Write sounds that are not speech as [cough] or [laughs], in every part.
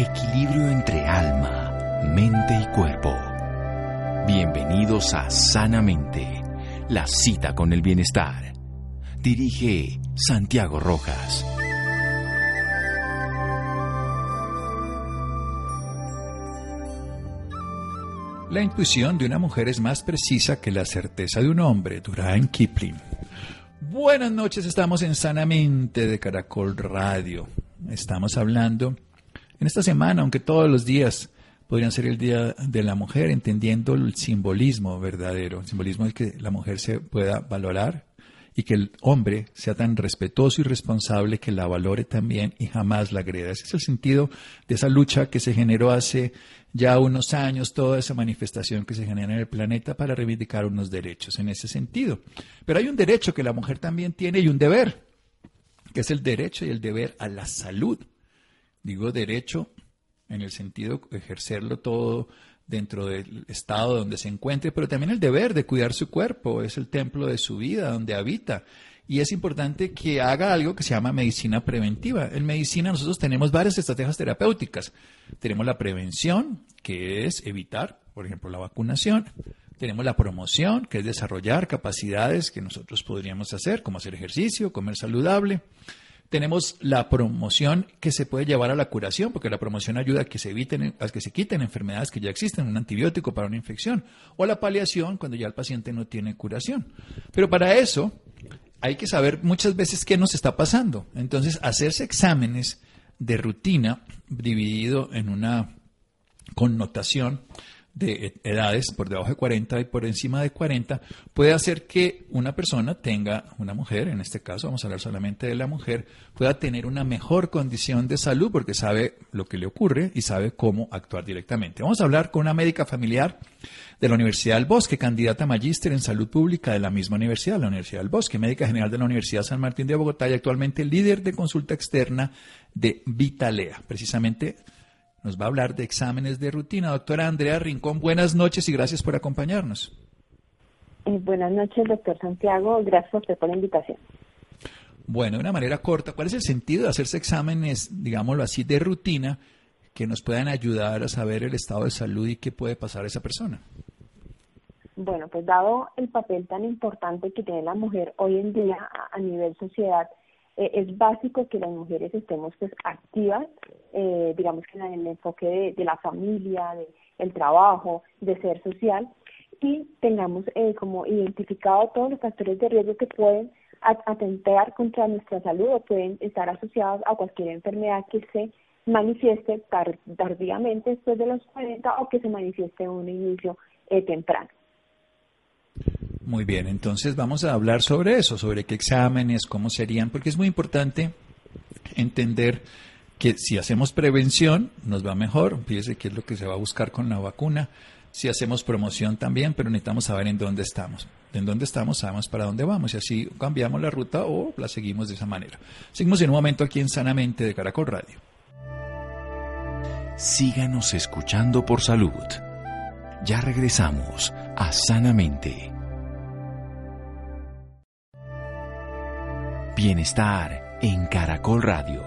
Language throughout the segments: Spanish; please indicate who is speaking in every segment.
Speaker 1: Equilibrio entre alma, mente y cuerpo. Bienvenidos a Sanamente, la cita con el bienestar. Dirige Santiago Rojas.
Speaker 2: La intuición de una mujer es más precisa que la certeza de un hombre, Durán Kipling. Buenas noches, estamos en Sanamente de Caracol Radio. Estamos hablando en esta semana, aunque todos los días podrían ser el Día de la Mujer, entendiendo el simbolismo verdadero. El simbolismo es que la mujer se pueda valorar y que el hombre sea tan respetuoso y responsable que la valore también y jamás la agreda. Ese es el sentido de esa lucha que se generó hace ya unos años, toda esa manifestación que se genera en el planeta para reivindicar unos derechos en ese sentido. Pero hay un derecho que la mujer también tiene y un deber, que es el derecho y el deber a la salud. Digo derecho en el sentido de ejercerlo todo dentro del estado donde se encuentre, pero también el deber de cuidar su cuerpo, es el templo de su vida, donde habita. Y es importante que haga algo que se llama medicina preventiva. En medicina nosotros tenemos varias estrategias terapéuticas. Tenemos la prevención, que es evitar, por ejemplo, la vacunación. Tenemos la promoción, que es desarrollar capacidades que nosotros podríamos hacer, como hacer ejercicio, comer saludable. Tenemos la promoción que se puede llevar a la curación, porque la promoción ayuda a que se eviten, a que se quiten enfermedades que ya existen, un antibiótico para una infección, o la paliación cuando ya el paciente no tiene curación. Pero para eso hay que saber muchas veces qué nos está pasando. Entonces, hacerse exámenes de rutina dividido en una connotación de edades por debajo de 40 y por encima de 40 puede hacer que una persona tenga, una mujer, en este caso vamos a hablar solamente de la mujer, pueda tener una mejor condición de salud porque sabe lo que le ocurre y sabe cómo actuar directamente. Vamos a hablar con una médica familiar de la Universidad del Bosque, candidata a magíster en salud pública de la misma universidad, la Universidad del Bosque, médica general de la Universidad San Martín de Bogotá y actualmente líder de consulta externa de Vitalea. Precisamente nos va a hablar de exámenes de rutina. Doctora Andrea Rincón, buenas noches y gracias por acompañarnos.
Speaker 3: Eh, buenas noches, doctor Santiago. Gracias a usted por la invitación.
Speaker 2: Bueno, de una manera corta, ¿cuál es el sentido de hacerse exámenes, digámoslo así, de rutina que nos puedan ayudar a saber el estado de salud y qué puede pasar a esa persona?
Speaker 3: Bueno, pues dado el papel tan importante que tiene la mujer hoy en día a nivel sociedad, eh, es básico que las mujeres estemos pues activas, eh, digamos que en el enfoque de, la familia, de el trabajo, de ser social y tengamos eh, como identificado todos los factores de riesgo que pueden atentar contra nuestra salud o pueden estar asociados a cualquier enfermedad que se manifieste tardíamente después de los 40 o que se manifieste en un inicio temprano.
Speaker 2: Muy bien, entonces vamos a hablar sobre eso, sobre qué exámenes, cómo serían, porque es muy importante entender que si hacemos prevención nos va mejor, fíjese qué es lo que se va a buscar con la vacuna, si hacemos promoción también, pero necesitamos saber en dónde estamos. En dónde estamos sabemos para dónde vamos y así cambiamos la ruta o la seguimos de esa manera. Seguimos en un momento aquí en Sanamente de Caracol Radio.
Speaker 1: Síganos escuchando por salud. Ya regresamos a Sanamente. Bienestar en Caracol Radio.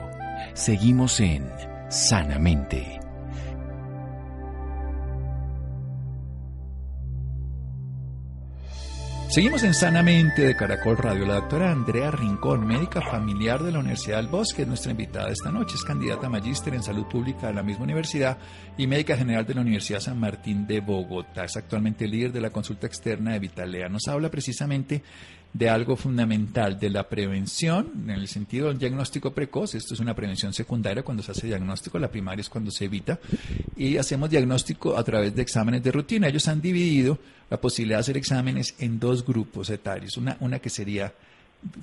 Speaker 1: Seguimos en Sanamente.
Speaker 2: Seguimos en Sanamente de Caracol Radio. La doctora Andrea Rincón, médica familiar de la Universidad del Bosque, es nuestra invitada esta noche. Es candidata a magíster en salud pública de la misma universidad y médica general de la Universidad San Martín de Bogotá. Es actualmente líder de la consulta externa de Vitalea. Nos habla precisamente de algo fundamental, de la prevención, en el sentido del diagnóstico precoz. Esto es una prevención secundaria cuando se hace diagnóstico, la primaria es cuando se evita. Y hacemos diagnóstico a través de exámenes de rutina. Ellos han dividido la posibilidad de hacer exámenes en dos grupos etarios. Una, una que sería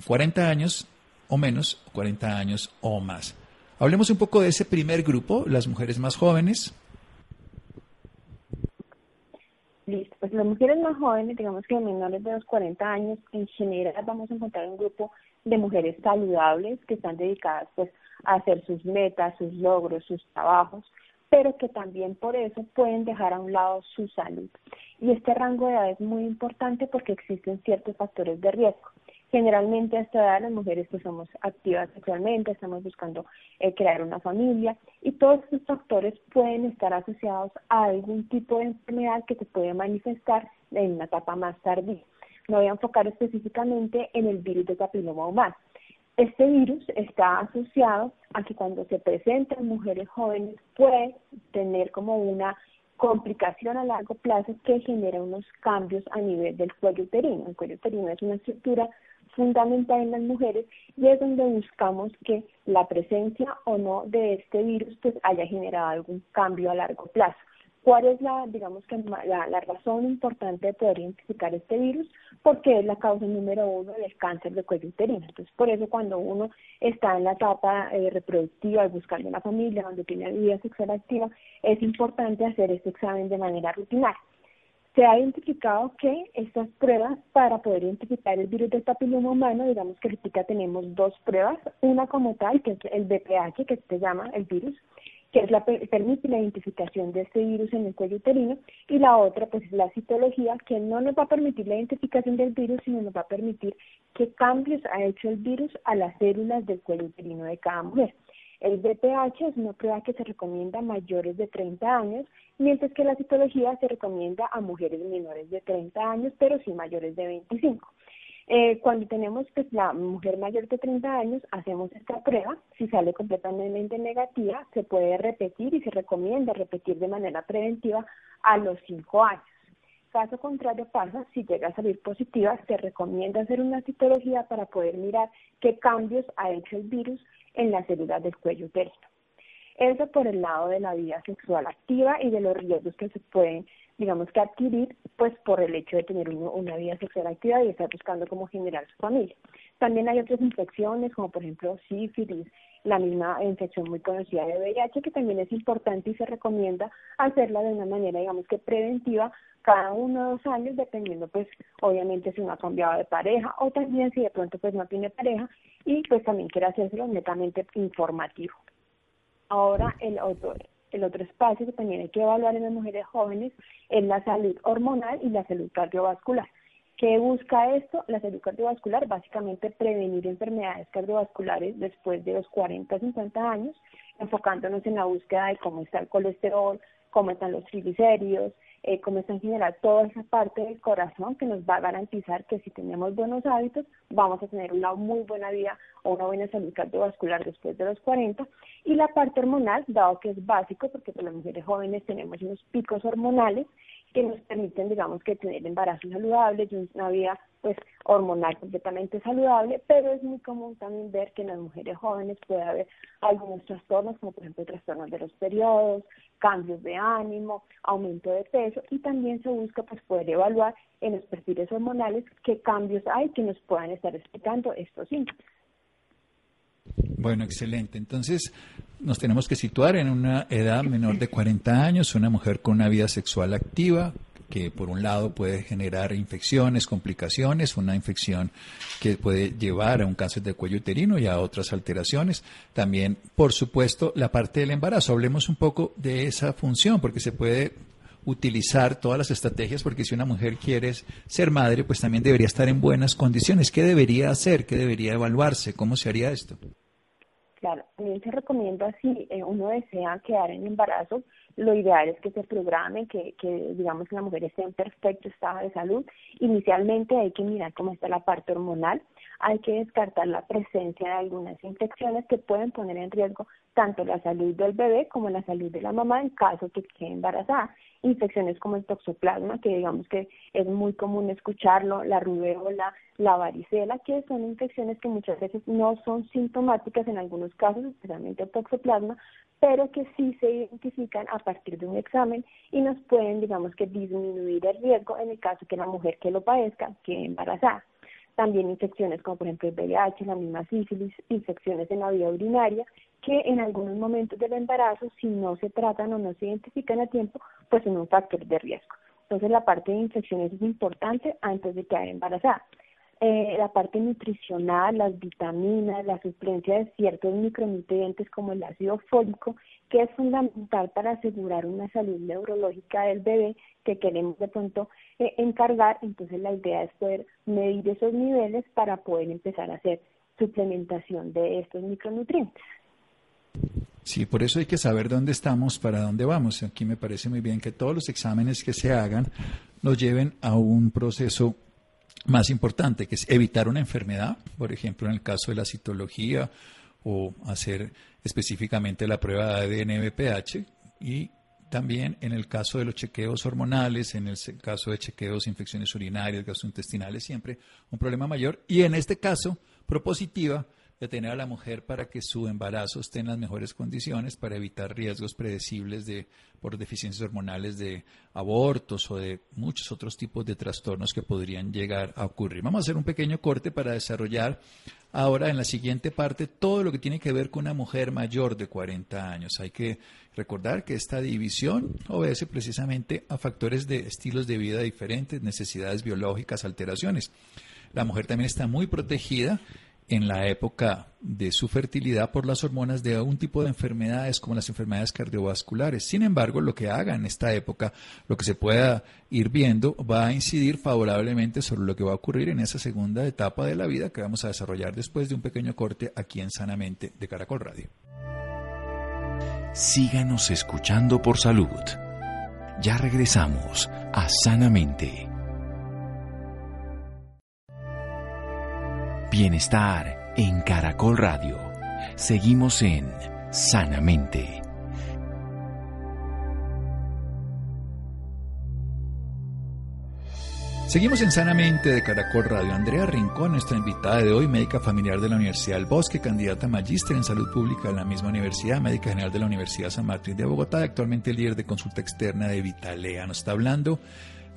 Speaker 2: 40 años o menos, 40 años o más. Hablemos un poco de ese primer grupo, las mujeres más jóvenes,
Speaker 3: Listo, pues las mujeres más jóvenes, digamos que menores de los 40 años, en general vamos a encontrar un grupo de mujeres saludables que están dedicadas pues a hacer sus metas, sus logros, sus trabajos, pero que también por eso pueden dejar a un lado su salud. Y este rango de edad es muy importante porque existen ciertos factores de riesgo. Generalmente a esta edad las mujeres pues somos activas sexualmente, estamos buscando eh, crear una familia y todos estos factores pueden estar asociados a algún tipo de enfermedad que se puede manifestar en una etapa más tardía. Me voy a enfocar específicamente en el virus de papiloma humano. Este virus está asociado a que cuando se presenta en mujeres jóvenes puede tener como una complicación a largo plazo que genera unos cambios a nivel del cuello uterino. El cuello uterino es una estructura fundamental en las mujeres y es donde buscamos que la presencia o no de este virus pues haya generado algún cambio a largo plazo. ¿Cuál es la, digamos que la, razón importante de poder identificar este virus? Porque es la causa número uno del cáncer de cuello uterino. Entonces, por eso cuando uno está en la etapa eh, reproductiva buscando una familia donde tiene vida sexual activa, es importante hacer este examen de manera rutinaria. Se ha identificado que estas pruebas para poder identificar el virus del papiloma humano, digamos que ahorita tenemos dos pruebas, una como tal, que es el BPH, que se llama el virus, que es la, permite la identificación de este virus en el cuello uterino, y la otra, pues, es la citología, que no nos va a permitir la identificación del virus, sino nos va a permitir qué cambios ha hecho el virus a las células del cuello uterino de cada mujer. El BPH es una prueba que se recomienda a mayores de 30 años, mientras que la citología se recomienda a mujeres menores de 30 años, pero sí mayores de 25. Eh, cuando tenemos pues, la mujer mayor de 30 años, hacemos esta prueba. Si sale completamente negativa, se puede repetir y se recomienda repetir de manera preventiva a los 5 años. Caso contrario pasa, si llega a salir positiva, se recomienda hacer una citología para poder mirar qué cambios ha hecho el virus en las células del cuello uterino. Eso por el lado de la vida sexual activa y de los riesgos que se pueden digamos que adquirir, pues por el hecho de tener una vida sexual activa y estar buscando cómo generar su familia. También hay otras infecciones, como por ejemplo sífilis, la misma infección muy conocida de VIH, que también es importante y se recomienda hacerla de una manera, digamos que preventiva, cada uno o dos años, dependiendo, pues, obviamente si uno ha cambiado de pareja o también si de pronto, pues, no tiene pareja y, pues, también quiere hacérselo netamente informativo. Ahora, el otro, el otro espacio que también hay que evaluar en las mujeres jóvenes es la salud hormonal y la salud cardiovascular. ¿Qué busca esto? La salud cardiovascular, básicamente prevenir enfermedades cardiovasculares después de los 40 o 50 años, enfocándonos en la búsqueda de cómo está el colesterol, cómo están los triglicéridos, eh, en general toda esa parte del corazón que nos va a garantizar que si tenemos buenos hábitos vamos a tener una muy buena vida o una buena salud cardiovascular después de los 40 y la parte hormonal, dado que es básico porque para las mujeres jóvenes tenemos unos picos hormonales que nos permiten, digamos, que tener embarazo saludable y una vida pues hormonal completamente saludable, pero es muy común también ver que en las mujeres jóvenes puede haber algunos trastornos, como por ejemplo trastornos de los periodos, cambios de ánimo, aumento de peso, y también se busca pues poder evaluar en los perfiles hormonales qué cambios hay que nos puedan estar explicando estos síntomas.
Speaker 2: Bueno, excelente. Entonces, nos tenemos que situar en una edad menor de 40 años, una mujer con una vida sexual activa, que por un lado puede generar infecciones, complicaciones, una infección que puede llevar a un cáncer de cuello uterino y a otras alteraciones. También, por supuesto, la parte del embarazo. Hablemos un poco de esa función, porque se puede utilizar todas las estrategias, porque si una mujer quiere ser madre, pues también debería estar en buenas condiciones. ¿Qué debería hacer? ¿Qué debería evaluarse? ¿Cómo se haría esto?
Speaker 3: Claro, también se recomienda si eh, uno desea quedar en embarazo, lo ideal es que se programe, que, que digamos que la mujer esté en perfecto estado de salud. Inicialmente hay que mirar cómo está la parte hormonal, hay que descartar la presencia de algunas infecciones que pueden poner en riesgo tanto la salud del bebé como la salud de la mamá en caso que quede embarazada. Infecciones como el toxoplasma, que digamos que es muy común escucharlo, la rubéola, la varicela, que son infecciones que muchas veces no son sintomáticas en algunos casos, especialmente el toxoplasma, pero que sí se identifican a partir de un examen y nos pueden, digamos que, disminuir el riesgo en el caso que la mujer que lo padezca quede embarazada. También infecciones como por ejemplo el VIH, la misma sífilis, infecciones en la vía urinaria, que en algunos momentos del embarazo, si no se tratan o no se identifican a tiempo, pues son un factor de riesgo. Entonces la parte de infecciones es importante antes de quedar embarazada. eh, la parte nutricional, las vitaminas, la suplencia de ciertos micronutrientes como el ácido fólico, que es fundamental para asegurar una salud neurológica del bebé que queremos de pronto eh, encargar. Entonces la idea es poder medir esos niveles para poder empezar a hacer suplementación de estos micronutrientes.
Speaker 2: Sí, por eso hay que saber dónde estamos, para dónde vamos. Aquí me parece muy bien que todos los exámenes que se hagan nos lleven a un proceso más importante, que es evitar una enfermedad, por ejemplo, en el caso de la citología o hacer específicamente la prueba de ADN BPH y también en el caso de los chequeos hormonales, en el caso de chequeos infecciones urinarias, gastrointestinales, siempre un problema mayor. Y en este caso, propositiva, de tener a la mujer para que su embarazo esté en las mejores condiciones para evitar riesgos predecibles de por deficiencias hormonales de abortos o de muchos otros tipos de trastornos que podrían llegar a ocurrir. Vamos a hacer un pequeño corte para desarrollar ahora en la siguiente parte todo lo que tiene que ver con una mujer mayor de 40 años. Hay que recordar que esta división obedece precisamente a factores de estilos de vida diferentes, necesidades biológicas, alteraciones. La mujer también está muy protegida en la época de su fertilidad por las hormonas de un tipo de enfermedades como las enfermedades cardiovasculares. Sin embargo, lo que haga en esta época, lo que se pueda ir viendo, va a incidir favorablemente sobre lo que va a ocurrir en esa segunda etapa de la vida que vamos a desarrollar después de un pequeño corte aquí en Sanamente de Caracol Radio.
Speaker 1: Síganos escuchando por salud. Ya regresamos a Sanamente. Bienestar en Caracol Radio. Seguimos en Sanamente.
Speaker 2: Seguimos en Sanamente de Caracol Radio. Andrea Rincón, nuestra invitada de hoy, médica familiar de la Universidad del Bosque, candidata a magíster en salud pública de la misma universidad, médica general de la Universidad San Martín de Bogotá, actualmente líder de consulta externa de Vitalea. Nos está hablando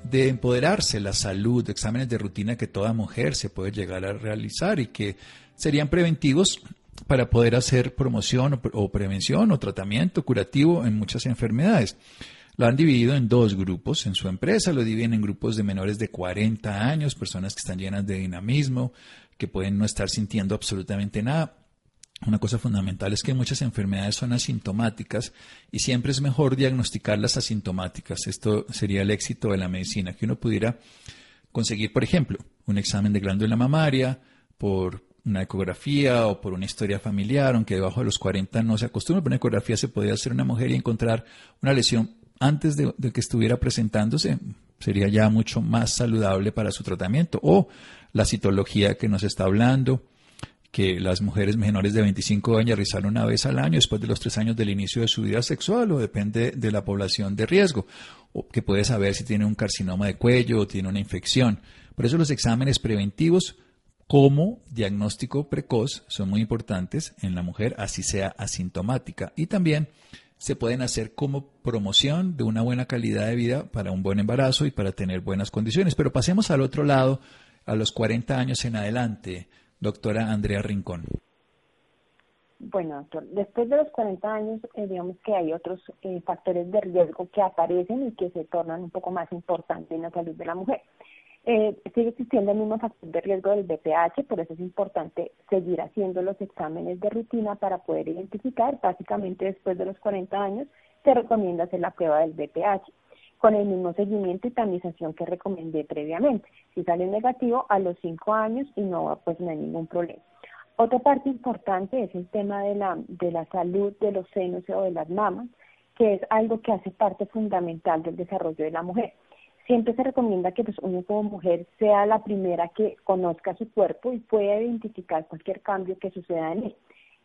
Speaker 2: de empoderarse, la salud, exámenes de rutina que toda mujer se puede llegar a realizar y que serían preventivos para poder hacer promoción o, prevención o tratamiento curativo en muchas enfermedades. Lo han dividido en dos grupos en su empresa, lo dividen en grupos de menores de 40 años, personas que están llenas de dinamismo, que pueden no estar sintiendo absolutamente nada, una cosa fundamental es que muchas enfermedades son asintomáticas y siempre es mejor diagnosticarlas asintomáticas. Esto sería el éxito de la medicina, que uno pudiera conseguir, por ejemplo, un examen de glándula mamaria por una ecografía o por una historia familiar, aunque debajo de los 40 no se acostumbra, pero una ecografía se podría hacer una mujer y encontrar una lesión antes de, de que estuviera presentándose, sería ya mucho más saludable para su tratamiento. O la citología que nos está hablando, que las mujeres menores de 25 años realizan una vez al año después de los tres años del inicio de su vida sexual o depende de la población de riesgo, o que puede saber si tiene un carcinoma de cuello o tiene una infección. Por eso los exámenes preventivos como diagnóstico precoz son muy importantes en la mujer, así sea asintomática. Y también se pueden hacer como promoción de una buena calidad de vida para un buen embarazo y para tener buenas condiciones. Pero pasemos al otro lado, a los 40 años en adelante doctora Andrea Rincón?
Speaker 3: Bueno, doctor, después de los 40 años, eh, digamos que hay otros eh, factores de riesgo que aparecen y que se tornan un poco más importantes en la salud de la mujer. Eh, sigue existiendo el mismo factor de riesgo del BPH, por eso es importante seguir haciendo los exámenes de rutina para poder identificar. Básicamente, después de los 40 años, se recomienda hacer la prueba del BPH con el mismo seguimiento y tamización que recomendé previamente. Si sale negativo, a los cinco años y no, pues no hay ningún problema. Otra parte importante es el tema de la, de la salud de los senos o de las mamas, que es algo que hace parte fundamental del desarrollo de la mujer. Siempre se recomienda que pues, uno como mujer sea la primera que conozca su cuerpo y pueda identificar cualquier cambio que suceda en él.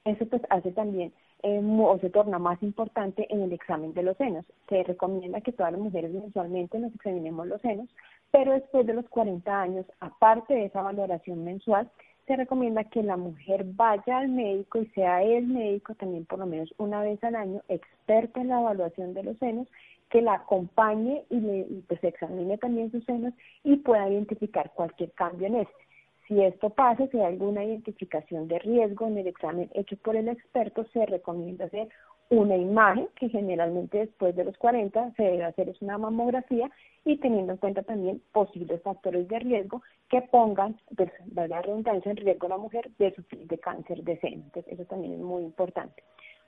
Speaker 3: Eso pues hace también eh, o se torna más importante en el examen de los senos. Se recomienda que todas las mujeres mensualmente nos examinemos los senos, pero después de los 40 años, aparte de esa valoración mensual, se recomienda que la mujer vaya al médico y sea el médico también por lo menos una vez al año, experta en la evaluación de los senos, que la acompañe y, le, y pues examine también sus senos y pueda identificar cualquier cambio en este. Si esto pasa, si hay alguna identificación de riesgo en el examen hecho por el experto, se recomienda hacer una imagen que generalmente después de los 40 se debe hacer es una mamografía y teniendo en cuenta también posibles factores de riesgo que pongan, pues, la redundancia, en riesgo a la mujer de sufrir de cáncer de seno. Entonces, eso también es muy importante.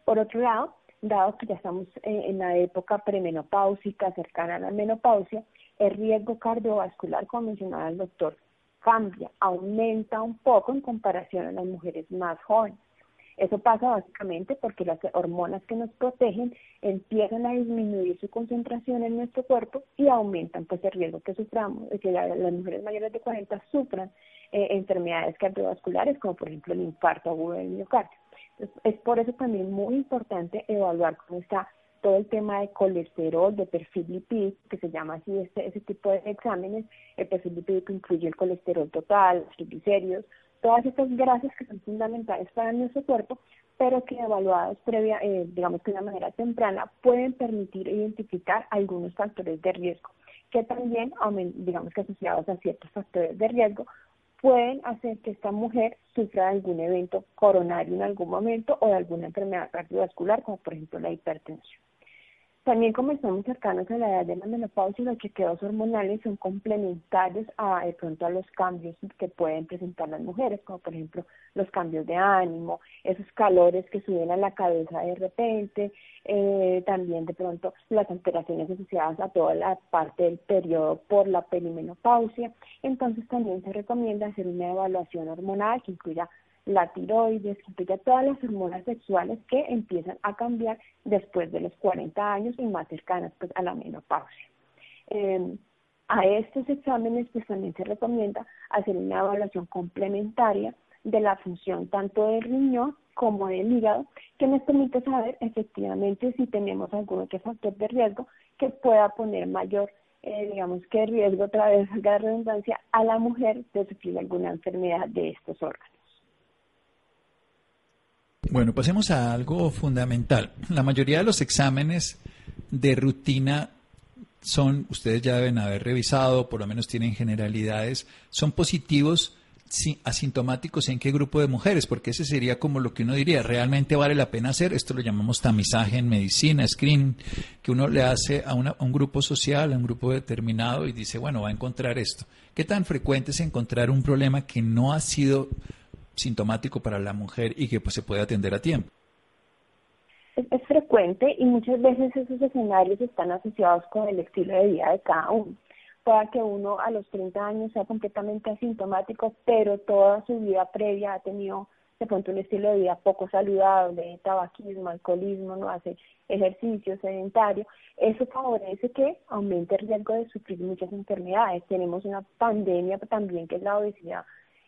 Speaker 3: Por otro lado, dado que ya estamos eh, en la época premenopáusica, cercana a la menopausia, el riesgo cardiovascular, como mencionaba el doctor, cambia, aumenta un poco en comparación a las mujeres más jóvenes. Eso pasa básicamente porque las hormonas que nos protegen empiezan a disminuir su concentración en nuestro cuerpo y aumentan pues el riesgo que suframos, que las mujeres mayores de 40 sufran eh, enfermedades cardiovasculares como por ejemplo el infarto agudo del miocardio. es por eso también muy importante evaluar cómo está todo el tema de colesterol, de perfil lipídico, que se llama así este, ese tipo de exámenes, el perfil lipídico incluye el colesterol total, los triglicéridos, todas estas grasas que son fundamentales para nuestro cuerpo, pero que evaluadas previa, eh, digamos que de una manera temprana, pueden permitir identificar algunos factores de riesgo, que también, digamos que asociados a ciertos factores de riesgo, pueden hacer que esta mujer sufra de algún evento coronario en algún momento o de alguna enfermedad cardiovascular, como por ejemplo la hipertensión. También como estamos cercanos a la edad de la menopausia, los chequeos hormonales son complementarios a de pronto a los cambios que pueden presentar las mujeres, como por ejemplo los cambios de ánimo, esos calores que suben a la cabeza de repente, eh, también de pronto las alteraciones asociadas a toda la parte del periodo por la perimenopausia. Entonces también se recomienda hacer una evaluación hormonal que incluya la tiroides, que todas las hormonas sexuales que empiezan a cambiar después de los 40 años y más cercanas pues, a la menopausia. Em, a estos exámenes pues también se recomienda hacer una evaluación complementaria de la función tanto del riñón como del hígado, que nos permite saber efectivamente si tenemos algún otro factor de riesgo que pueda poner mayor, eh, digamos que riesgo, otra vez la redundancia, a la mujer de sufrir alguna enfermedad de estos órganos.
Speaker 2: Bueno, pasemos a algo fundamental. La mayoría de los exámenes de rutina son, ustedes ya deben haber revisado, por lo menos tienen generalidades, son positivos asintomáticos en qué grupo de mujeres, porque ese sería como lo que uno diría, realmente vale la pena hacer, esto lo llamamos tamizaje en medicina, screening, que uno le hace a, a, un grupo social, a un grupo determinado y dice, bueno, va a encontrar esto. ¿Qué tan frecuente es encontrar un problema que no ha sido sintomático para la mujer y que pues se puede atender a tiempo.
Speaker 3: Es, frecuente y muchas veces esos escenarios están asociados con el estilo de vida de cada uno. Puede que uno a los 30 años sea completamente asintomático, pero toda su vida previa ha tenido de pronto un estilo de vida poco saludable, tabaquismo, alcoholismo, no hace ejercicio sedentario, eso favorece que aumente el riesgo de sufrir muchas enfermedades. Tenemos una pandemia también que es la obesidad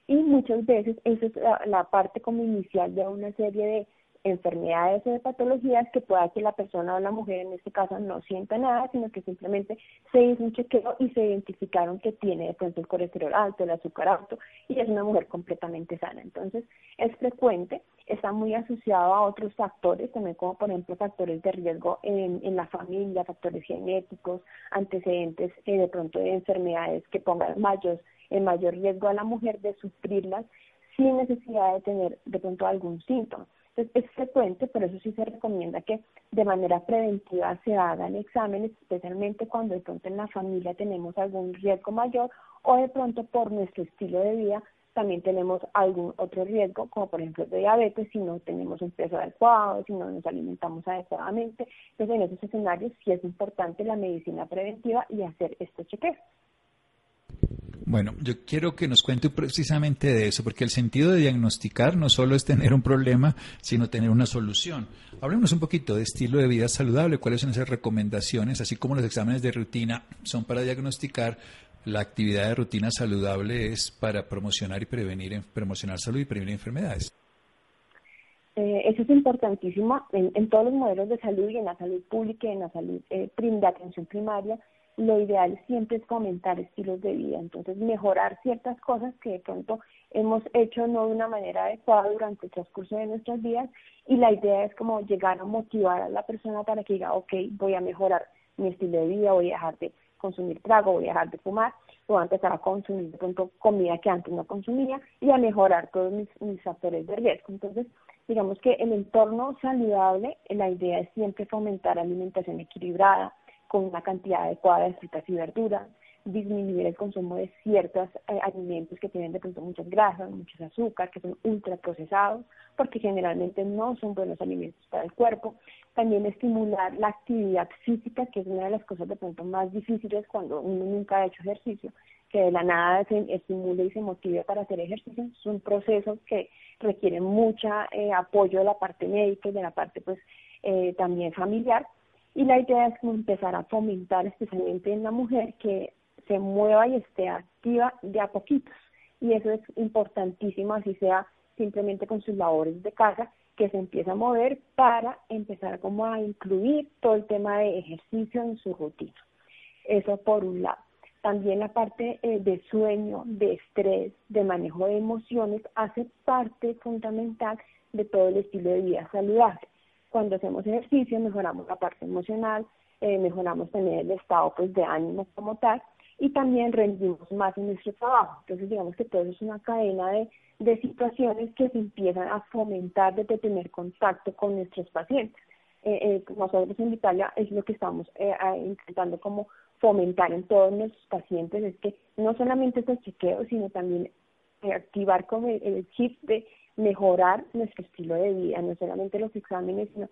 Speaker 3: y muchas veces esa es la, parte como inicial de una serie de enfermedades o de patologías que pueda que la persona o la mujer en este caso no sienta nada, sino que simplemente se hizo un chequeo y se identificaron que tiene de pronto el colesterol alto, el azúcar alto y es una mujer completamente sana. Entonces es frecuente, está muy asociado a otros factores, también como por ejemplo factores de riesgo en, en la familia, factores genéticos, antecedentes eh, de pronto de enfermedades que pongan mayores el mayor riesgo a la mujer de sufrirlas sin necesidad de tener de pronto algún síntoma. Entonces, es frecuente, pero eso sí se recomienda que de manera preventiva se hagan exámenes, especialmente cuando de pronto en la familia tenemos algún riesgo mayor o de pronto por nuestro estilo de vida también tenemos algún otro riesgo, como por ejemplo de diabetes, si no tenemos un peso adecuado, si no nos alimentamos adecuadamente. Entonces, en esos escenarios sí es importante la medicina preventiva y hacer este chequeo.
Speaker 2: Bueno, yo quiero que nos cuente precisamente de eso, porque el sentido de diagnosticar no solo es tener un problema, sino tener una solución. Hablemos un poquito de estilo de vida saludable, cuáles son esas recomendaciones, así como los exámenes de rutina son para diagnosticar, la actividad de rutina saludable es para promocionar y prevenir, promocionar salud y prevenir enfermedades.
Speaker 3: Eh, eso es importantísimo en, todos los modelos de salud y en la salud pública y en la salud eh, de atención primaria lo ideal siempre es fomentar estilos de vida, entonces mejorar ciertas cosas que de pronto hemos hecho no de una manera adecuada durante el transcurso de nuestras vidas y la idea es como llegar a motivar a la persona para que diga, ok, voy a mejorar mi estilo de vida, voy a dejar de consumir trago, voy a dejar de fumar, voy a empezar a consumir de pronto comida que antes no consumía y a mejorar todos mis, mis factores de riesgo. Entonces, digamos que el entorno saludable, la idea es siempre fomentar alimentación equilibrada, con una cantidad adecuada de frutas y verduras, disminuir el consumo de ciertos eh, alimentos que tienen de pronto muchas grasas, muchos azúcar, que son ultraprocesados, porque generalmente no son buenos alimentos para el cuerpo. También estimular la actividad física, que es una de las cosas de pronto más difíciles cuando uno nunca ha hecho ejercicio, que de la nada se estimule y se motive para hacer ejercicio. Son procesos que requieren mucho eh, apoyo de la parte médica y de la parte pues eh, también familiar. Y la idea es empezar a fomentar especialmente en la mujer que se mueva y esté activa de a poquitos. Y eso es importantísimo, así sea simplemente con sus labores de casa, que se empiece a mover para empezar como a incluir todo el tema de ejercicio en su rutina. Eso por un lado. También la parte eh, de sueño, de estrés, de manejo de emociones hace parte fundamental de todo el estilo de vida saludable. Cuando hacemos ejercicio mejoramos la parte emocional, eh, mejoramos también el estado pues de ánimo como tal y también rendimos más en nuestro trabajo. Entonces, digamos que todo eso es una cadena de, de situaciones que se empiezan a fomentar desde tener contacto con nuestros pacientes. Eh, eh, nosotros en Italia es lo que estamos eh, intentando como fomentar en todos nuestros pacientes, es que no solamente estos chequeos, sino también activar como el, el chip de mejorar nuestro estilo de vida, no solamente los exámenes, sino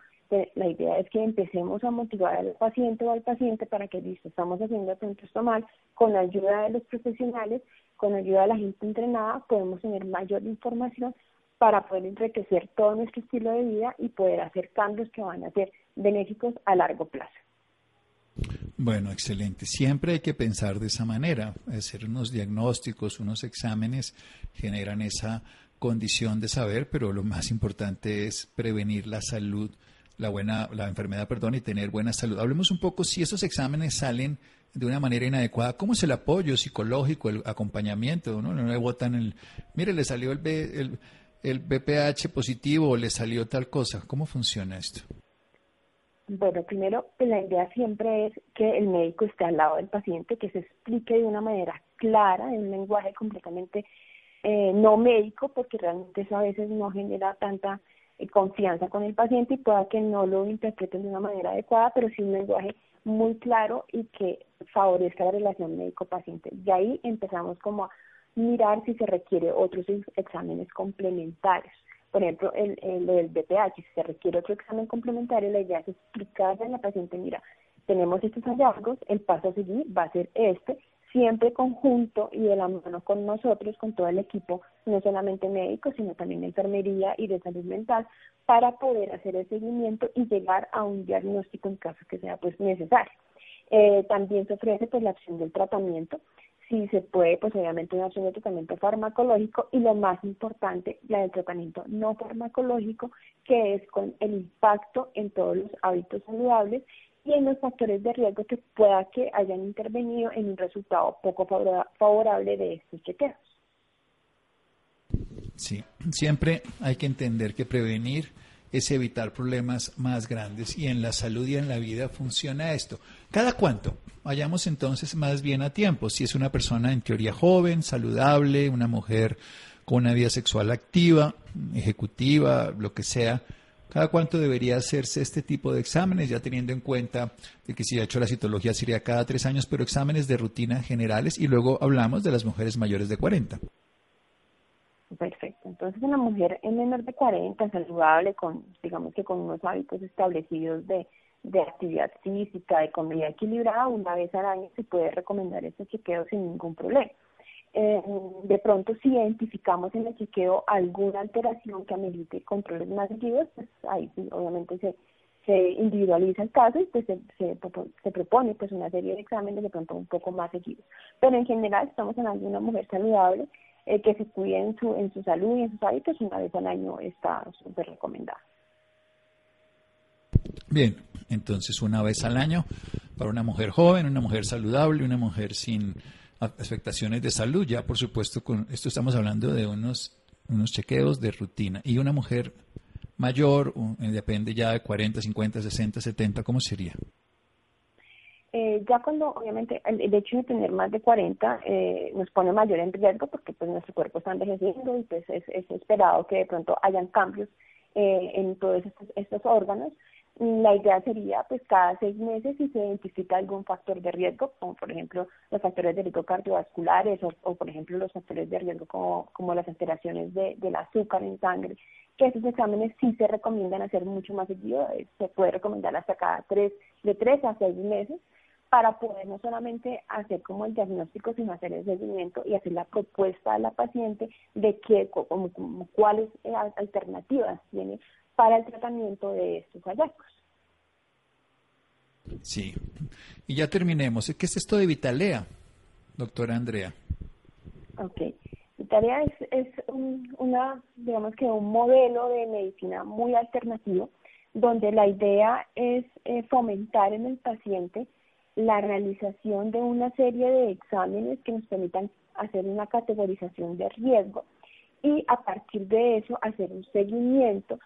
Speaker 3: la idea es que empecemos a motivar al paciente o al paciente para que, listo, estamos haciendo esto mal, con la ayuda de los profesionales, con la ayuda de la gente entrenada, podemos tener mayor información para poder enriquecer todo nuestro estilo de vida y poder hacer cambios que van a ser benéficos a largo plazo.
Speaker 2: Bueno, excelente. Siempre hay que pensar de esa manera. Hacer unos diagnósticos, unos exámenes generan esa condición de saber, pero lo más importante es prevenir la salud la buena, la enfermedad, perdón, y tener buena salud. Hablemos un poco si esos exámenes salen de una manera inadecuada, ¿cómo es el apoyo psicológico, el acompañamiento? ¿no? No le botan el, mire, le salió el, el, el BPH positivo o le salió tal cosa. ¿Cómo funciona esto?
Speaker 3: Bueno, primero, la idea siempre es que el médico esté al lado del paciente, que se explique de una manera clara, en un lenguaje completamente eh, no médico, porque realmente eso a veces no genera tanta eh, confianza con el paciente y pueda que no lo interpreten de una manera adecuada, pero sí un lenguaje muy claro y que favorezca la relación médico-paciente. Y ahí empezamos como a mirar si se requiere otros exámenes complementarios. Por ejemplo, el, el, del BPH, si se requiere otro examen complementario, la idea es explicarle a la paciente, mira, tenemos estos hallazgos, el paso a seguir va a ser este, siempre conjunto y de la mano con nosotros, con todo el equipo, no solamente médico, sino también enfermería y de salud mental, para poder hacer el seguimiento y llegar a un diagnóstico en caso que sea pues necesario. Eh, también se ofrece pues la opción del tratamiento, si se puede, pues obviamente una opción de tratamiento farmacológico y lo más importante, la del tratamiento no farmacológico, que es con el impacto en todos los hábitos saludables y en los factores de riesgo que pueda que hayan intervenido en un resultado poco favorable de estos chequeos.
Speaker 2: Sí, siempre hay que entender que prevenir es evitar problemas más grandes y en la salud y en la vida funciona esto. ¿Cada cuánto? Vayamos entonces más bien a tiempo. Si es una persona en teoría joven, saludable, una mujer con una vida sexual activa, ejecutiva, lo que sea, ¿Cada cuánto debería hacerse este tipo de exámenes, ya teniendo en cuenta de que si ha hecho la citología sería cada tres años, pero exámenes de rutina generales y luego hablamos de las mujeres mayores de 40?
Speaker 3: Perfecto. Entonces, una mujer en menor de 40, saludable, con, digamos que con unos hábitos establecidos de, de actividad física, de comida equilibrada, una vez al año se puede recomendar este chequeo sin ningún problema. Eh, de pronto si identificamos en el chequeo alguna alteración que amerite controles más seguidos, pues ahí obviamente se, se individualiza el caso y pues se, se, propone pues una serie de exámenes de pronto un poco más seguidos. Pero en general estamos hablando de una mujer saludable eh, que se cuide en su, en su salud y en sus hábitos una vez al año está súper recomendada.
Speaker 2: Bien, entonces una vez al año para una mujer joven, una mujer saludable, una mujer sin afectaciones de salud. Ya, por supuesto, con esto estamos hablando de unos, unos chequeos de rutina. Y una mujer mayor, eh, depende ya de 40, 50, 60, 70, ¿cómo sería?
Speaker 3: Eh, ya cuando, obviamente, el, hecho de tener más de 40 eh, nos pone mayor en riesgo porque pues nuestro cuerpo está envejeciendo y pues es, es esperado que de pronto hayan cambios eh, en todos estos, órganos. La idea sería, pues, cada seis meses si se identifica algún factor de riesgo, como por ejemplo los factores de riesgo cardiovasculares o, por ejemplo los factores de riesgo como, como las alteraciones de, del azúcar en sangre, que esos exámenes sí se recomiendan hacer mucho más seguido, eh, se puede recomendar hasta cada tres, de tres a seis meses, para poder no solamente hacer como el diagnóstico, sino hacer el seguimiento y hacer la propuesta a la paciente de qué, como, cuáles eh, alternativas tiene para el tratamiento de estos hallazgos.
Speaker 2: Sí. Y ya terminemos. ¿Qué es esto de Vitalea, doctora Andrea?
Speaker 3: Ok. Vitalea es, es una, digamos que un modelo de medicina muy alternativo, donde la idea es eh, fomentar en el paciente la realización de una serie de exámenes que nos permitan hacer una categorización de riesgo y a partir de eso hacer un seguimiento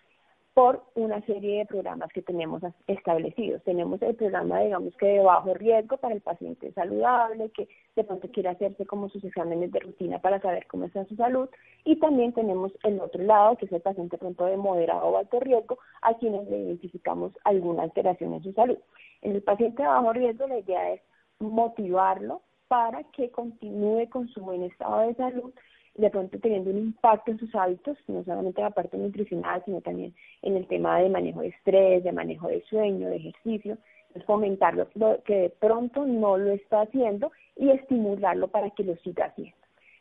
Speaker 3: por una serie de programas que tenemos establecidos. Tenemos el programa, digamos que de bajo riesgo para el paciente saludable, que de pronto quiere hacerse como sus exámenes de rutina para saber cómo está su salud. Y también tenemos el otro lado, que es el paciente pronto de moderado o alto riesgo, a quienes le identificamos alguna alteración en su salud. En el paciente de bajo riesgo la idea es motivarlo para que continúe con su buen estado de salud, de pronto teniendo un impacto en sus hábitos, no solamente en la parte nutricional, sino también en el tema de manejo de estrés, de manejo de sueño, de ejercicio, fomentarlo que de pronto no lo está haciendo y estimularlo para que lo siga haciendo.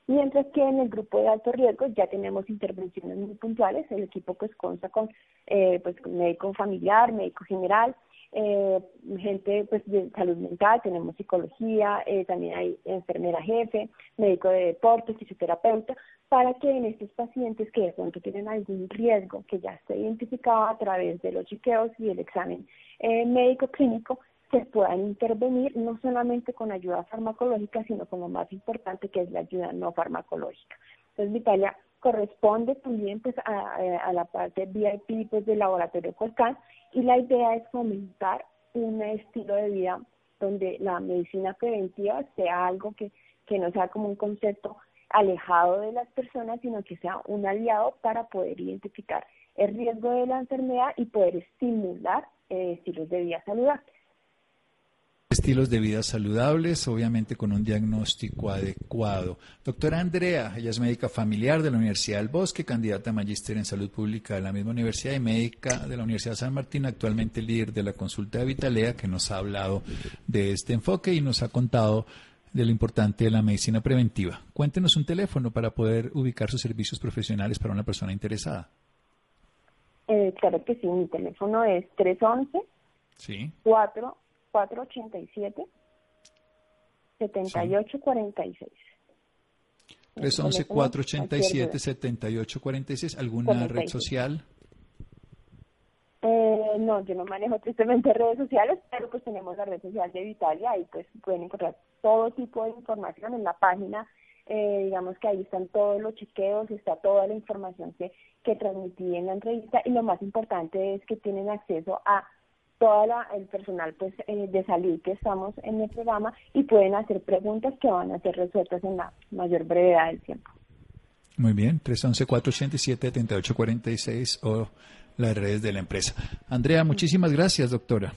Speaker 3: Mientras que en el grupo de alto riesgo ya tenemos intervenciones muy puntuales, el equipo pues consta con eh, pues, médico familiar, médico general, eh, gente pues de salud mental, tenemos psicología, eh, también hay enfermera jefe, médico de deportes, fisioterapeuta, para que en estos pacientes que de pronto tienen algún riesgo que ya esté identificado a través de los chequeos y el examen eh, médico clínico, se puedan intervenir no solamente con ayuda farmacológica, sino con lo más importante que es la ayuda no farmacológica. Entonces, Vitalia corresponde también pues a, la parte VIP pues del laboratorio Colcan y la idea es fomentar un estilo de vida donde la medicina preventiva sea algo que, que no sea como un concepto alejado de las personas, sino que sea un aliado para poder identificar el riesgo de la enfermedad y poder estimular eh, estilos de vida saludables
Speaker 2: estilos de vida saludables, obviamente con un diagnóstico adecuado. Doctora Andrea, ella es médica familiar de la Universidad del Bosque, candidata a magíster en salud pública de la misma universidad y médica de la Universidad de San Martín, actualmente líder de la consulta de Vitalea, que nos ha hablado de este enfoque y nos ha contado de lo importante de la medicina preventiva. Cuéntenos un teléfono para poder ubicar sus servicios profesionales para una persona interesada.
Speaker 3: Eh, claro que sí, mi teléfono es 311
Speaker 2: sí.
Speaker 3: 4 487 7846.
Speaker 2: 311 487 7846. ¿Alguna red social?
Speaker 3: Eh, no, yo no manejo tristemente redes sociales, pero pues tenemos la red social de Vitalia y pues pueden encontrar todo tipo de información en la página. Eh, digamos que ahí están todos los chequeos, está toda la información que, que transmití en la entrevista y lo más importante es que tienen acceso a toda el personal pues eh, de salud que estamos en el programa y pueden hacer preguntas que van a ser resueltas en la mayor brevedad del tiempo.
Speaker 2: Muy bien, 311-487-7846 o las redes de la empresa. Andrea, muchísimas gracias, doctora.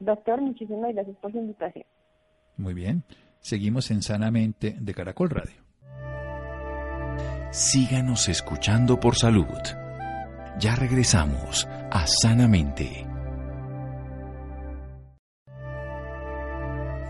Speaker 3: Doctor, muchísimas gracias por su invitación.
Speaker 2: Muy bien, seguimos en Sanamente de Caracol Radio.
Speaker 1: Síganos escuchando por salud. Ya regresamos a Sanamente.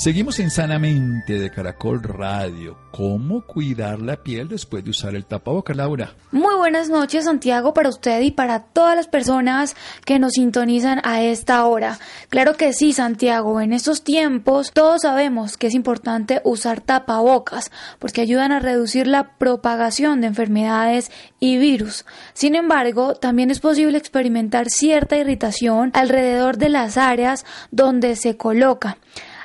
Speaker 2: Seguimos en Sanamente de Caracol Radio. ¿Cómo cuidar la piel después de usar el tapabocas, Laura?
Speaker 4: Muy buenas noches, Santiago, para usted y para todas las personas que nos sintonizan a esta hora. Claro que sí, Santiago, en estos tiempos todos sabemos que es importante usar tapabocas porque ayudan a reducir la propagación de enfermedades y virus. Sin embargo, también es posible experimentar cierta irritación alrededor de las áreas donde se coloca.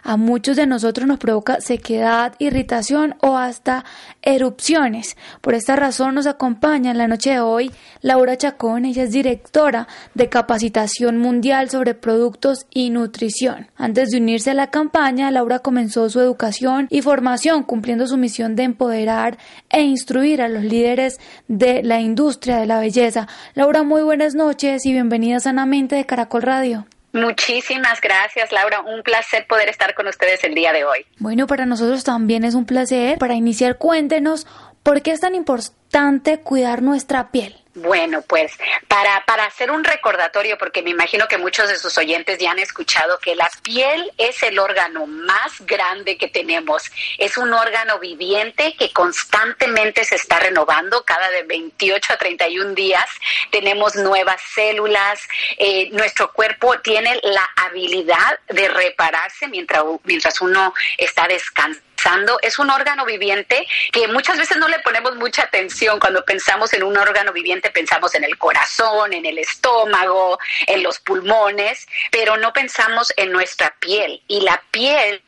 Speaker 4: A muchos de nosotros nos provoca sequedad, irritación o hasta erupciones. Por esta razón nos acompaña en la noche de hoy Laura Chacón, ella es directora de capacitación mundial sobre productos y nutrición. Antes de unirse a la campaña, Laura comenzó su educación y formación cumpliendo su misión de empoderar e instruir a los líderes de la industria de la belleza. Laura, muy buenas noches y bienvenida sanamente de Caracol Radio.
Speaker 5: Muchísimas gracias, Laura. Un placer poder estar con ustedes el día de hoy.
Speaker 4: Bueno, para nosotros también es un placer. Para iniciar, cuéntenos por qué es tan importante cuidar nuestra piel.
Speaker 5: Bueno, pues para, para hacer un recordatorio, porque me imagino que muchos de sus oyentes ya han escuchado que la piel es el órgano más grande que tenemos. Es un órgano viviente que constantemente se está renovando cada de 28 a 31 días. Tenemos nuevas células. Eh, nuestro cuerpo tiene la habilidad de repararse mientras, mientras uno está descansando es un órgano viviente que muchas veces no le ponemos mucha atención. Cuando pensamos en un órgano viviente pensamos en el corazón, en el estómago, en los pulmones, pero no pensamos en nuestra piel. Y la piel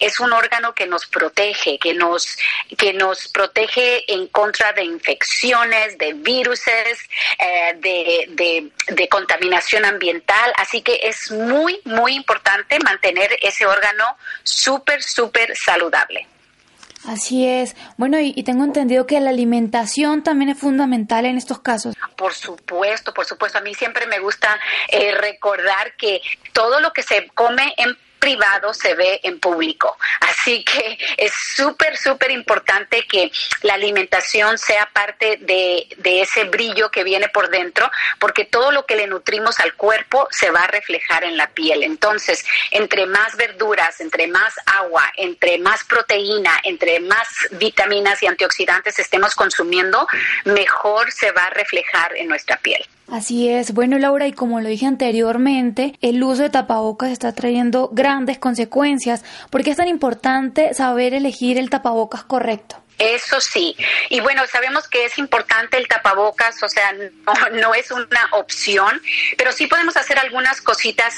Speaker 5: es un órgano que nos protege, que nos, que nos protege en contra de infecciones, de viruses, eh, de, de, de contaminación ambiental. Así que es muy, muy importante mantener ese órgano súper, súper saludable.
Speaker 4: Así es. Bueno, y, tengo entendido que la alimentación también es fundamental en estos casos.
Speaker 5: Por supuesto, por supuesto. A mí siempre me gusta eh, recordar que todo lo que se come en privado se ve en público. Así que es súper, súper importante que la alimentación sea parte de, de, ese brillo que viene por dentro, porque todo lo que le nutrimos al cuerpo se va a reflejar en la piel. Entonces, entre más verduras, entre más agua, entre más proteína, entre más vitaminas y antioxidantes estemos consumiendo, mejor se va a reflejar en nuestra piel.
Speaker 4: Así es. Bueno, Laura, y como lo dije anteriormente, el uso de tapabocas está trayendo grandes consecuencias. ¿Por qué es tan importante saber elegir el tapabocas correcto?
Speaker 5: Eso sí. Y bueno, sabemos que es importante el tapabocas, o sea, no, es una opción, pero sí podemos hacer algunas cositas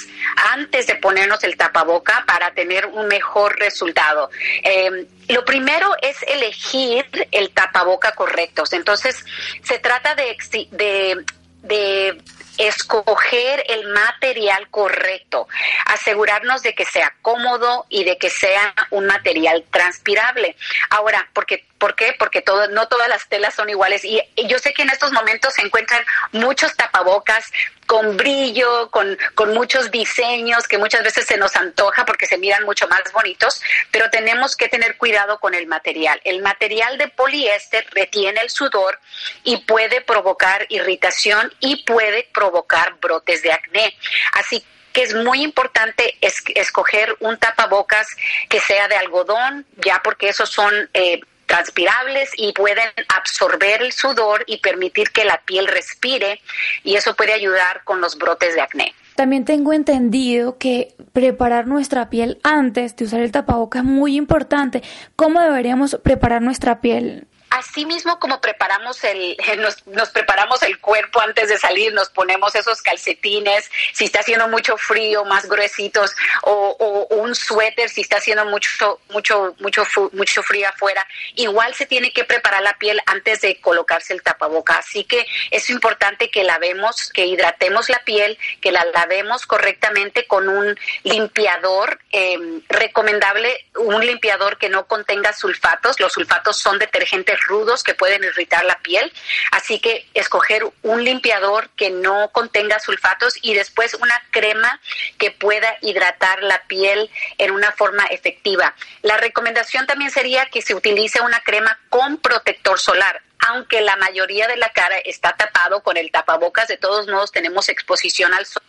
Speaker 5: antes de ponernos el tapaboca para tener un mejor resultado. Eh, lo primero es elegir el tapaboca correcto. Entonces, se trata de, de de escoger el material correcto, asegurarnos de que sea cómodo y de que sea un material transpirable. Ahora, porque ¿por qué? Porque todo, no todas las telas son iguales y, yo sé que en estos momentos se encuentran muchos tapabocas con brillo, con, con muchos diseños que muchas veces se nos antoja porque se miran mucho más bonitos, pero tenemos que tener cuidado con el material. El material de poliéster retiene el sudor y puede provocar irritación y puede provocar brotes de acné. Así que es muy importante escoger un tapabocas que sea de algodón, ya porque esos son eh, transpirables y pueden absorber el sudor y permitir que la piel respire y eso puede ayudar con los brotes de acné.
Speaker 4: También tengo entendido que preparar nuestra piel antes de usar el tapabocas es muy importante. ¿Cómo deberíamos preparar nuestra piel?
Speaker 5: Así mismo como preparamos el, [laughs] nos, preparamos el cuerpo antes de salir, nos ponemos esos calcetines, si está haciendo mucho frío, más gruesitos, o, un suéter si está haciendo mucho, mucho, mucho, mucho frío afuera, igual se tiene que preparar la piel antes de colocarse el tapaboca. Así que es importante que lavemos, que hidratemos la piel, que la lavemos correctamente con un limpiador em, recomendable, un limpiador que no contenga sulfatos. Los sulfatos son detergentes rudos que pueden irritar la piel. Así que escoger un limpiador que no contenga sulfatos y después una crema que pueda hidratar la piel en una forma efectiva. La recomendación también sería que se utilice una crema con protector solar aunque la mayoría de la cara está tapado con el tapabocas, de todos modos tenemos exposición al sol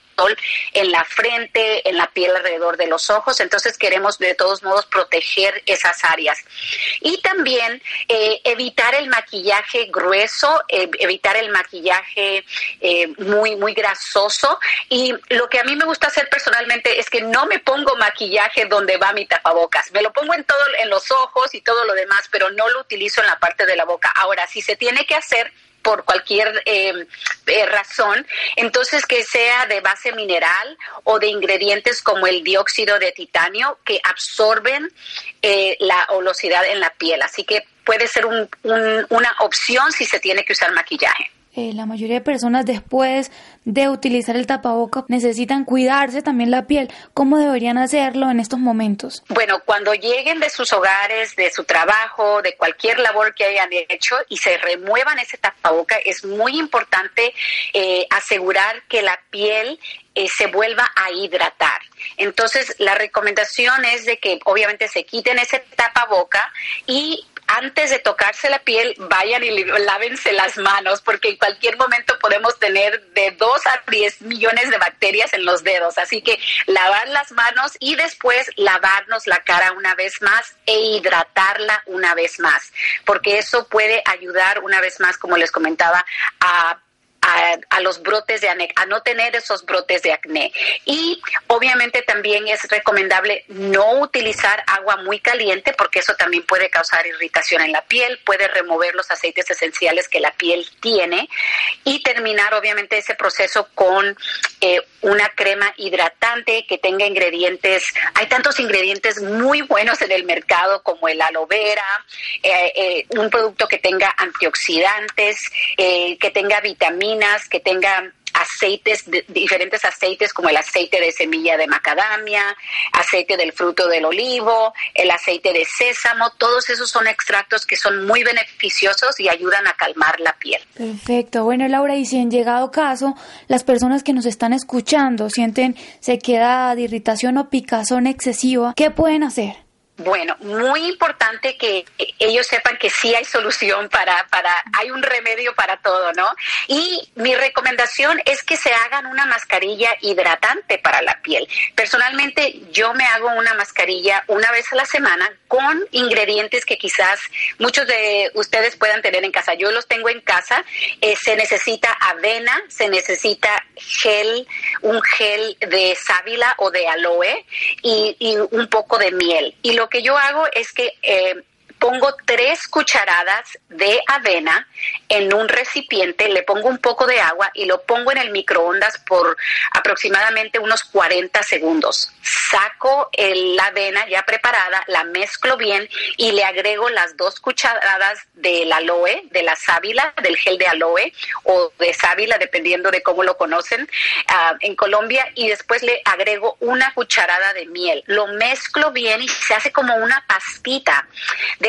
Speaker 5: en la frente, en la piel alrededor de los ojos, entonces queremos de todos modos proteger esas áreas. Y también eh, evitar el maquillaje grueso, eh, evitar el maquillaje eh, muy, muy grasoso. Y lo que a mí me gusta hacer personalmente es que no me pongo maquillaje donde va mi tapabocas, me lo pongo en todo, en los ojos y todo lo demás, pero no lo utilizo en la parte de la boca. Ahora, si se tiene que hacer, por cualquier eh, eh, razón, entonces que sea de base mineral o de ingredientes como el dióxido de titanio que absorben eh, la olosidad en la piel. Así que puede ser una opción si se tiene que usar maquillaje.
Speaker 4: Eh, la mayoría de personas después de utilizar el tapaboca necesitan cuidarse también la piel. ¿Cómo deberían hacerlo en estos momentos?
Speaker 5: Bueno, cuando lleguen de sus hogares, de su trabajo, de cualquier labor que hayan hecho y se remuevan ese tapaboca, es muy importante eh, asegurar que la piel eh, se vuelva a hidratar. Entonces, la recomendación es de que obviamente se quiten ese tapaboca y antes de tocarse la piel, vayan y lávense las manos, porque en cualquier momento podemos tener de 2 a 10 millones de bacterias en los dedos. Así que lavar las manos y después lavarnos la cara una vez más e hidratarla una vez más, porque eso puede ayudar una vez más, como les comentaba, a a, los brotes de acné, a no tener esos brotes de acné. Y obviamente también es recomendable no utilizar agua muy caliente porque eso también puede causar irritación en la piel, puede remover los aceites esenciales que la piel tiene y terminar obviamente ese proceso con eh, una crema hidratante que tenga ingredientes, hay tantos ingredientes muy buenos en el mercado como el aloe vera, eh, eh, un producto que tenga antioxidantes, que tenga vitaminas, que tengan aceites, diferentes aceites como el aceite de semilla de macadamia, aceite del fruto del olivo, el aceite de sésamo, todos esos son extractos que son muy beneficiosos y ayudan a calmar la piel.
Speaker 4: Perfecto. Bueno, Laura, y si en llegado caso las personas que nos están escuchando sienten sequedad, irritación o picazón excesiva, ¿qué pueden hacer?
Speaker 5: Bueno, muy importante que ellos sepan que sí hay solución para, para, hay un remedio para todo, ¿no? Y mi recomendación es que se hagan una mascarilla hidratante para la piel. Personalmente, yo me hago una mascarilla una vez a la semana con ingredientes que quizás muchos de ustedes puedan tener en casa. Yo los tengo en casa. Eh, se necesita avena, se necesita gel, un gel de sábila o de aloe y, y un poco de miel. Y lo lo que yo hago es que eh, pongo tres cucharadas de avena en un recipiente, le pongo un poco de agua y lo pongo en el microondas por aproximadamente unos 40 segundos. Saco la avena ya preparada, la mezclo bien y le agrego las dos cucharadas del aloe, de la sábila, del gel de aloe o de sábila, dependiendo de cómo lo conocen ah, en Colombia, y después le agrego una cucharada de miel. Lo mezclo bien y se hace como una pastita.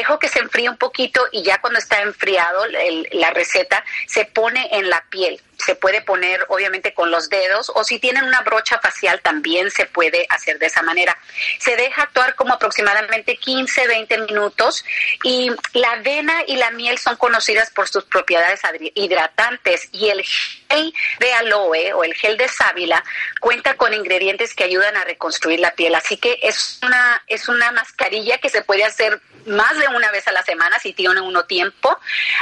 Speaker 5: Dejo que se enfríe un poquito y ya cuando está enfriado la receta se pone en la piel se puede poner obviamente con los dedos o si tienen una brocha facial también se puede hacer de esa manera. Se deja actuar como aproximadamente 15, 20 minutos y la avena y la miel son conocidas por sus propiedades hidratantes y el gel de aloe o el gel de sábila cuenta con ingredientes que ayudan a reconstruir la piel. Así que es una, es una mascarilla que se puede hacer más de una vez a la semana si tiene uno tiempo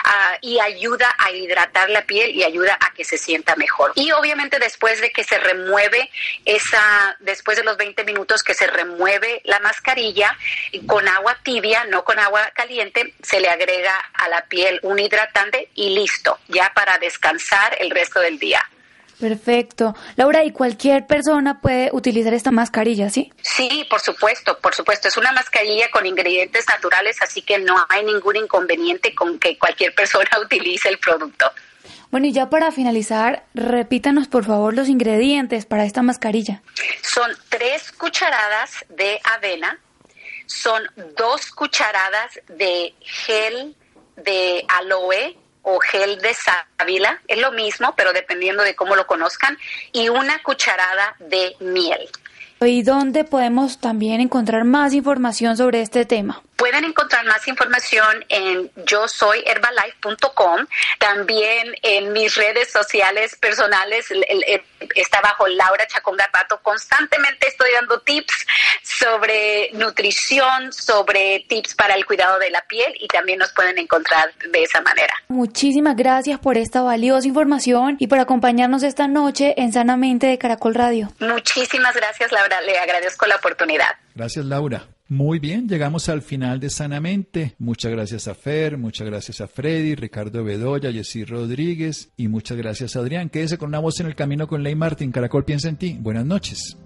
Speaker 5: ah, y ayuda a hidratar la piel y ayuda a que se sienta mejor. Y obviamente después de que se remueve esa, después de los 20 minutos que se remueve la mascarilla, con agua tibia, no con agua caliente, se le agrega a la piel un hidratante y listo, ya para descansar el resto del día.
Speaker 4: Perfecto. Laura, ¿y cualquier persona puede utilizar esta mascarilla, sí?
Speaker 5: Sí, por supuesto, por supuesto. Es una mascarilla con ingredientes naturales, así que no hay ningún inconveniente con que cualquier persona [laughs] utilice el producto.
Speaker 4: Bueno, y ya para finalizar, repítanos por favor los ingredientes para esta mascarilla.
Speaker 5: Son tres cucharadas de avena, son dos cucharadas de gel de aloe o gel de sábila, es lo mismo, pero dependiendo de cómo lo conozcan, y una cucharada de miel.
Speaker 4: ¿Y dónde podemos también encontrar más información sobre este tema?
Speaker 5: Pueden encontrar más información en yo soy herbalife.com, también en mis redes sociales personales, está bajo Laura Chacón Garbato. Constantemente estoy dando tips sobre nutrición, sobre tips para el cuidado de la piel y también nos pueden encontrar de esa manera.
Speaker 4: Muchísimas gracias por esta valiosa información y por acompañarnos esta noche en Sanamente de Caracol Radio.
Speaker 5: Muchísimas gracias, Laura. Le agradezco la oportunidad.
Speaker 2: Gracias, Laura. Muy bien, llegamos al final de Sanamente. Muchas gracias a Fer, muchas gracias a Freddy, Ricardo Bedoya, Jessy Rodríguez y muchas gracias a Adrián. Quédese con una voz en el camino con Ley Martín. Caracol piensa en ti. Buenas noches.